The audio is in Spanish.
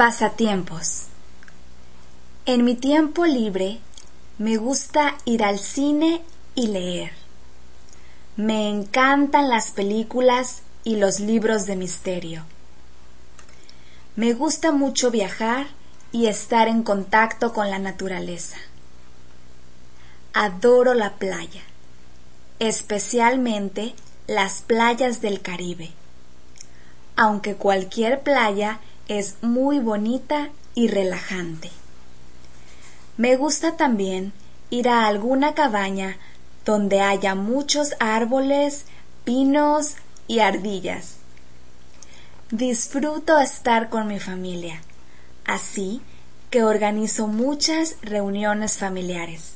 Pasatiempos. En mi tiempo libre me gusta ir al cine y leer. Me encantan las películas y los libros de misterio. Me gusta mucho viajar y estar en contacto con la naturaleza. Adoro la playa, especialmente las playas del Caribe. Aunque cualquier playa es muy bonita y relajante. Me gusta también ir a alguna cabaña donde haya muchos árboles, pinos y ardillas. Disfruto estar con mi familia, así que organizo muchas reuniones familiares.